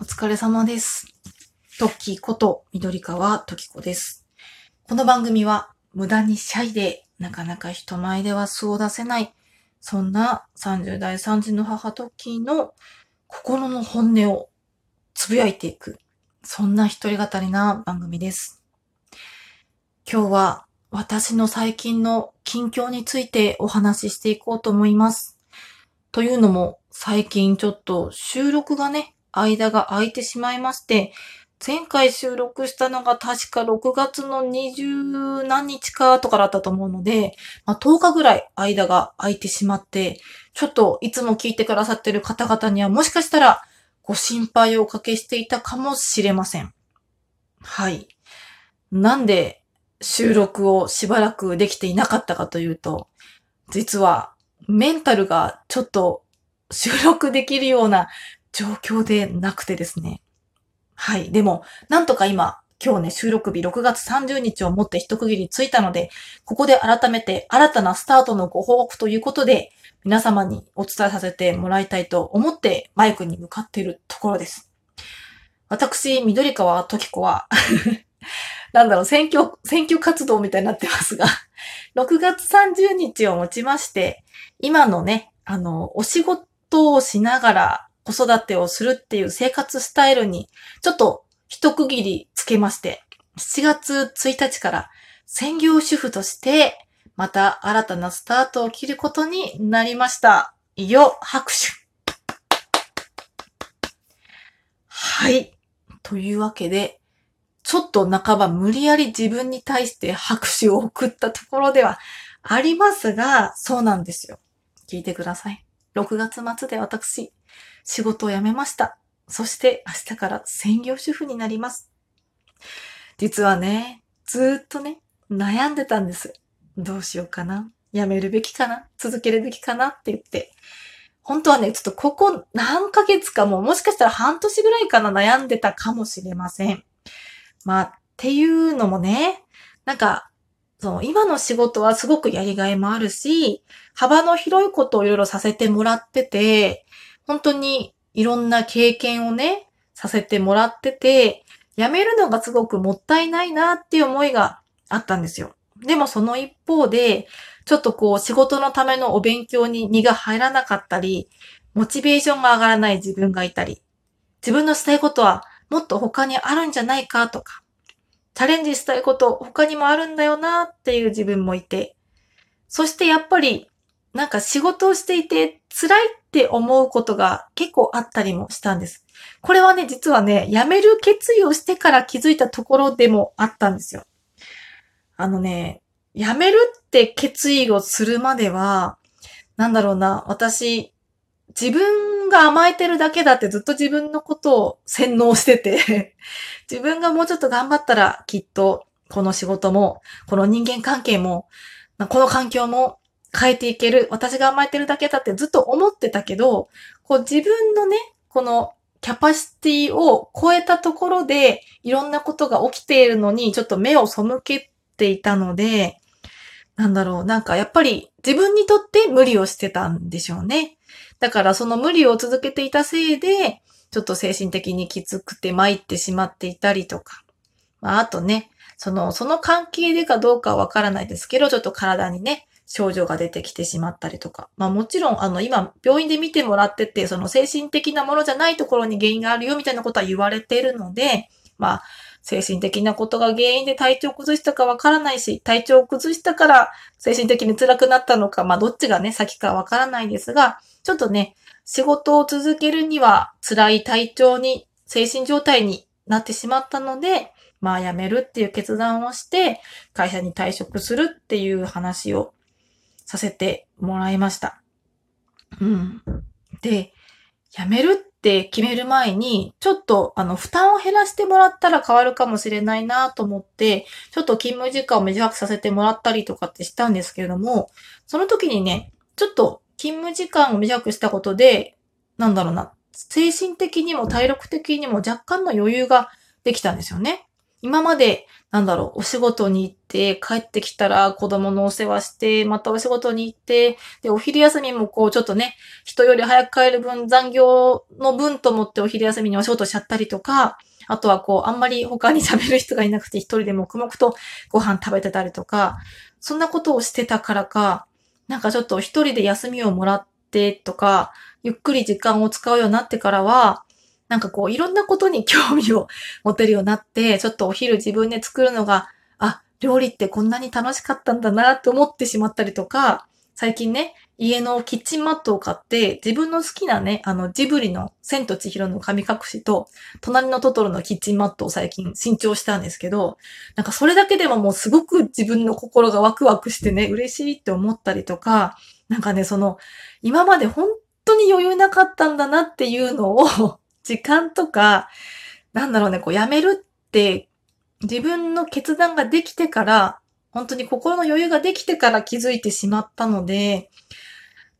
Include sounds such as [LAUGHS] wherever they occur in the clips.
お疲れ様です。トッキーこと緑川トキコです。この番組は無駄にシャイでなかなか人前では素を出せない、そんな30代3児の母トッキーの心の本音をつぶやいていく、そんな一人語りな番組です。今日は私の最近の近況についてお話ししていこうと思います。というのも最近ちょっと収録がね、間が空いてしまいまして、前回収録したのが確か6月の20何日かとかだったと思うので、まあ、10日ぐらい間が空いてしまって、ちょっといつも聞いてくださってる方々にはもしかしたらご心配をおかけしていたかもしれません。はい。なんで収録をしばらくできていなかったかというと、実はメンタルがちょっと収録できるような状況でなくてですね。はい。でも、なんとか今、今日ね、収録日6月30日をもって一区切りついたので、ここで改めて新たなスタートのご報告ということで、皆様にお伝えさせてもらいたいと思ってマイクに向かっているところです。私、緑川時子は、[LAUGHS] なんだろう、選挙、選挙活動みたいになってますが、6月30日をもちまして、今のね、あの、お仕事をしながら子育てをするっていう生活スタイルに、ちょっと一区切りつけまして、7月1日から専業主婦として、また新たなスタートを切ることになりました。よ、拍手。はい。というわけで、ちょっと半ば無理やり自分に対して拍手を送ったところではありますが、そうなんですよ。聞いてください。6月末で私、仕事を辞めました。そして明日から専業主婦になります。実はね、ずっとね、悩んでたんです。どうしようかな辞めるべきかな続けるべきかなって言って。本当はね、ちょっとここ何ヶ月かも、もしかしたら半年ぐらいかな悩んでたかもしれません。まあ、っていうのもね、なんか、その今の仕事はすごくやりがいもあるし、幅の広いことをいろいろさせてもらってて、本当にいろんな経験をね、させてもらってて、辞めるのがすごくもったいないなっていう思いがあったんですよ。でもその一方で、ちょっとこう仕事のためのお勉強に身が入らなかったり、モチベーションが上がらない自分がいたり、自分のしたいことはもっと他にあるんじゃないかとか、チャレンジしたいこと他にもあるんだよなっていう自分もいて、そしてやっぱりなんか仕事をしていて辛いって思うことが結構あったりもしたんです。これはね、実はね、辞める決意をしてから気づいたところでもあったんですよ。あのね、辞めるって決意をするまでは、なんだろうな、私、自分が甘えてるだけだってずっと自分のことを洗脳してて、[LAUGHS] 自分がもうちょっと頑張ったらきっとこの仕事も、この人間関係も、この環境も変えていける。私が甘えてるだけだってずっと思ってたけど、こう自分のね、このキャパシティを超えたところでいろんなことが起きているのにちょっと目を背けていたので、なんだろう、なんかやっぱり自分にとって無理をしてたんでしょうね。だからその無理を続けていたせいで、ちょっと精神的にきつくて参ってしまっていたりとか。まあ、あとね、その、その関係でかどうかはわからないですけど、ちょっと体にね、症状が出てきてしまったりとか。まあもちろん、あの、今、病院で見てもらってて、その精神的なものじゃないところに原因があるよみたいなことは言われているので、まあ、精神的なことが原因で体調を崩したかわからないし、体調を崩したから精神的に辛くなったのか、まあどっちがね、先かわからないですが、ちょっとね、仕事を続けるには辛い体調に、精神状態になってしまったので、まあ辞めるっていう決断をして、会社に退職するっていう話をさせてもらいました。うん。で、辞めるって決める前に、ちょっとあの負担を減らしてもらったら変わるかもしれないなと思って、ちょっと勤務時間を短くさせてもらったりとかってしたんですけれども、その時にね、ちょっと勤務時間を短くしたことで、なんだろうな、精神的にも体力的にも若干の余裕ができたんですよね。今まで、なんだろう、お仕事に行って、帰ってきたら子供のお世話して、またお仕事に行って、で、お昼休みもこう、ちょっとね、人より早く帰る分、残業の分と思ってお昼休みにお仕事しちゃったりとか、あとはこう、あんまり他に喋る人がいなくて一人で黙々とご飯食べてたりとか、そんなことをしてたからか、なんかちょっと一人で休みをもらってとか、ゆっくり時間を使うようになってからは、なんかこう、いろんなことに興味を持てるようになって、ちょっとお昼自分で作るのが、あ、料理ってこんなに楽しかったんだなって思ってしまったりとか、最近ね、家のキッチンマットを買って、自分の好きなね、あの、ジブリの千と千尋の神隠しと、隣のトトロのキッチンマットを最近新調したんですけど、なんかそれだけでももうすごく自分の心がワクワクしてね、嬉しいって思ったりとか、なんかね、その、今まで本当に余裕なかったんだなっていうのを時間とか、なんだろうね、こうやめるって自分の決断ができてから、本当に心の余裕ができてから気づいてしまったので、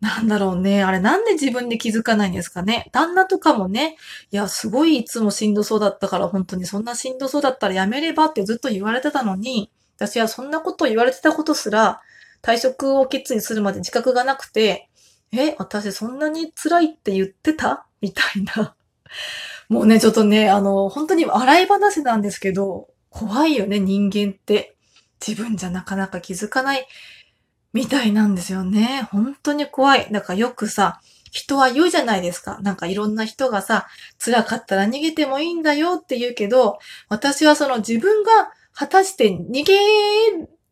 なんだろうね。あれなんで自分で気づかないんですかね？旦那とかもね、いや、すごいいつもしんどそうだったから、本当にそんなしんどそうだったらやめればってずっと言われてたのに、私はそんなこと言われてたことすら、退職を決意するまで自覚がなくて、え、私そんなに辛いって言ってた？みたいな。[LAUGHS] もうね、ちょっとね、あの、本当に笑い話なんですけど、怖いよね、人間って。自分じゃなかなか気づかないみたいなんですよね。本当に怖い。だからよくさ、人は言うじゃないですか。なんかいろんな人がさ、辛かったら逃げてもいいんだよって言うけど、私はその自分が果たして逃げ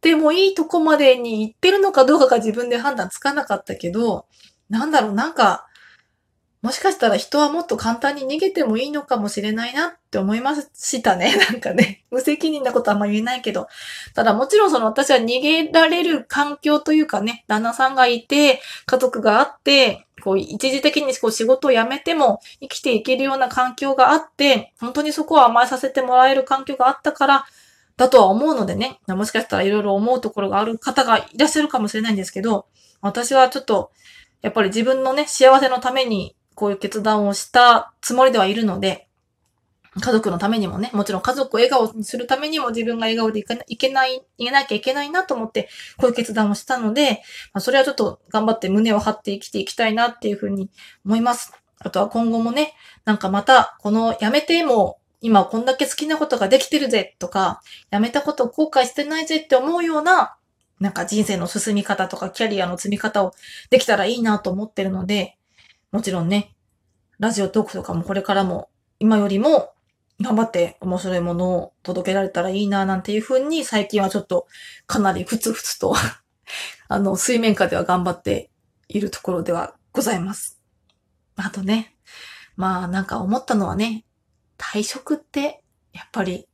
てもいいとこまでに行ってるのかどうかが自分で判断つかなかったけど、なんだろう、なんか、もしかしたら人はもっと簡単に逃げてもいいのかもしれないなって思いましたね。[LAUGHS] なんかね、無責任なことあんま言えないけど。ただもちろんその私は逃げられる環境というかね、旦那さんがいて、家族があって、こう一時的にこう仕事を辞めても生きていけるような環境があって、本当にそこは甘えさせてもらえる環境があったから、だとは思うのでね、もしかしたらいろいろ思うところがある方がいらっしゃるかもしれないんですけど、私はちょっと、やっぱり自分のね、幸せのためにこういう決断をしたつもりではいるので、家族のためにもね、もちろん家族を笑顔にするためにも自分が笑顔でいけない、いけなきゃいけないなと思って、こういう決断をしたので、まあ、それはちょっと頑張って胸を張って生きていきたいなっていうふうに思います。あとは今後もね、なんかまた、このやめても、今こんだけ好きなことができてるぜとか、やめたことを後悔してないぜって思うような、なんか人生の進み方とかキャリアの積み方をできたらいいなと思ってるので、もちろんね、ラジオトークとかもこれからも今よりも頑張って面白いものを届けられたらいいななんていうふうに最近はちょっとかなりふつふつと [LAUGHS] あの、水面下では頑張っているところではございます。あとね、まあなんか思ったのはね、退職ってやっぱり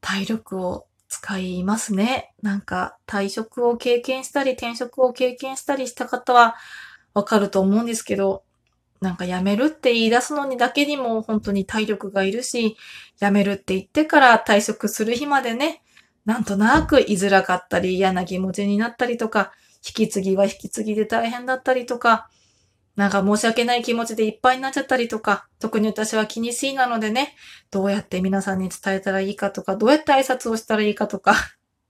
体力を使いますね。なんか退職を経験したり転職を経験したりした方はわかると思うんですけど、なんか辞めるって言い出すのにだけにも本当に体力がいるし、辞めるって言ってから退職する日までね、なんとなく居づらかったり嫌な気持ちになったりとか、引き継ぎは引き継ぎで大変だったりとか、なんか申し訳ない気持ちでいっぱいになっちゃったりとか、特に私は気にしいなのでね、どうやって皆さんに伝えたらいいかとか、どうやって挨拶をしたらいいかとか、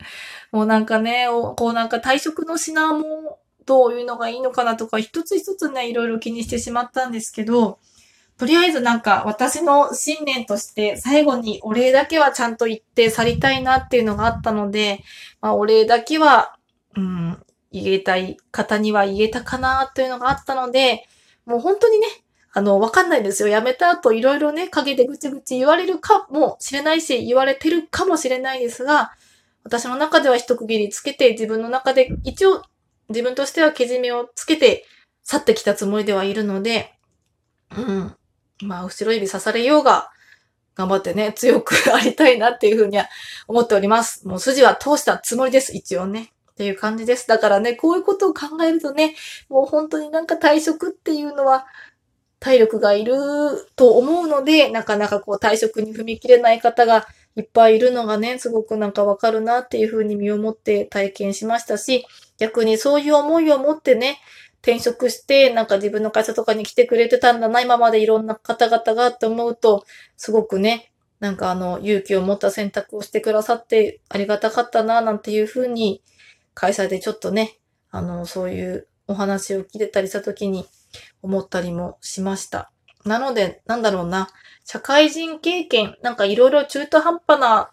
[LAUGHS] もうなんかね、こうなんか退職の品もどういうのがいいのかなとか、一つ一つね、いろいろ気にしてしまったんですけど、とりあえずなんか私の信念として最後にお礼だけはちゃんと言って去りたいなっていうのがあったので、まあお礼だけは、うん、言えたい方には言えたかなというのがあったので、もう本当にね、あの、わかんないですよ。辞めた後いろいろね、陰でぐちぐち言われるかもしれないし、言われてるかもしれないですが、私の中では一区切りつけて自分の中で一応自分としてはけじめをつけて去ってきたつもりではいるので、うん。まあ、後ろ指刺されようが、頑張ってね、強くありたいなっていうふうには思っております。もう筋は通したつもりです、一応ね。っていう感じです。だからね、こういうことを考えるとね、もう本当になんか退職っていうのは、体力がいると思うので、なかなかこう退職に踏み切れない方がいっぱいいるのがね、すごくなんかわかるなっていうふうに身をもって体験しましたし、逆にそういう思いを持ってね、転職して、なんか自分の会社とかに来てくれてたんだな、今までいろんな方々がって思うと、すごくね、なんかあの、勇気を持った選択をしてくださってありがたかったな、なんていうふうに、会社でちょっとね、あの、そういうお話を聞いてたりした時に思ったりもしました。なので、なんだろうな、社会人経験、なんかいろいろ中途半端な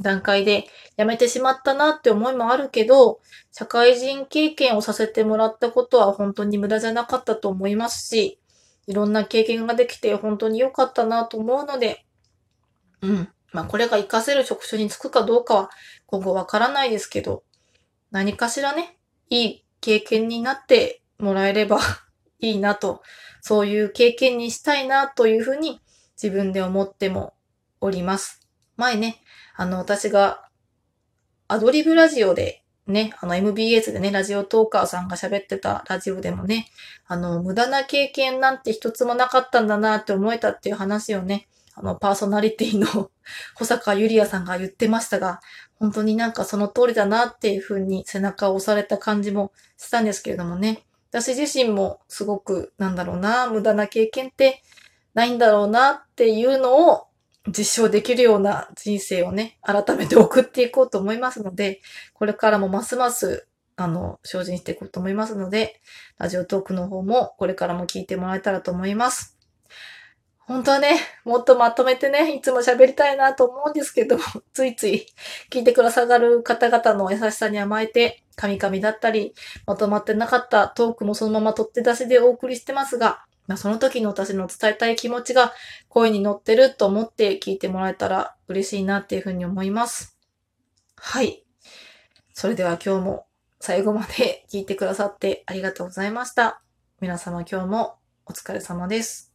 段階で辞めてしまったなって思いもあるけど、社会人経験をさせてもらったことは本当に無駄じゃなかったと思いますし、いろんな経験ができて本当に良かったなと思うので、うん。まあこれが活かせる職種に就くかどうかは今後わからないですけど、何かしらね、いい経験になってもらえればいいなと、そういう経験にしたいなというふうに自分で思ってもおります。前ね、あの、私がアドリブラジオでね、あの MBS でね、ラジオトーカーさんが喋ってたラジオでもね、あの、無駄な経験なんて一つもなかったんだなって思えたっていう話をね、あの、パーソナリティの [LAUGHS] 保坂ゆりやさんが言ってましたが、本当になんかその通りだなっていうふうに背中を押された感じもしたんですけれどもね。私自身もすごく、なんだろうな、無駄な経験ってないんだろうなっていうのを実証できるような人生をね、改めて送っていこうと思いますので、これからもますます、あの、精進していこうと思いますので、ラジオトークの方もこれからも聞いてもらえたらと思います。本当はね、もっとまとめてね、いつも喋りたいなと思うんですけど、[LAUGHS] ついつい聞いてくださる方々の優しさに甘えて、カミカミだったり、まとまってなかったトークもそのまま取って出しでお送りしてますが、まあ、その時の私の伝えたい気持ちが声に乗ってると思って聞いてもらえたら嬉しいなっていうふうに思います。はい。それでは今日も最後まで聞いてくださってありがとうございました。皆様今日もお疲れ様です。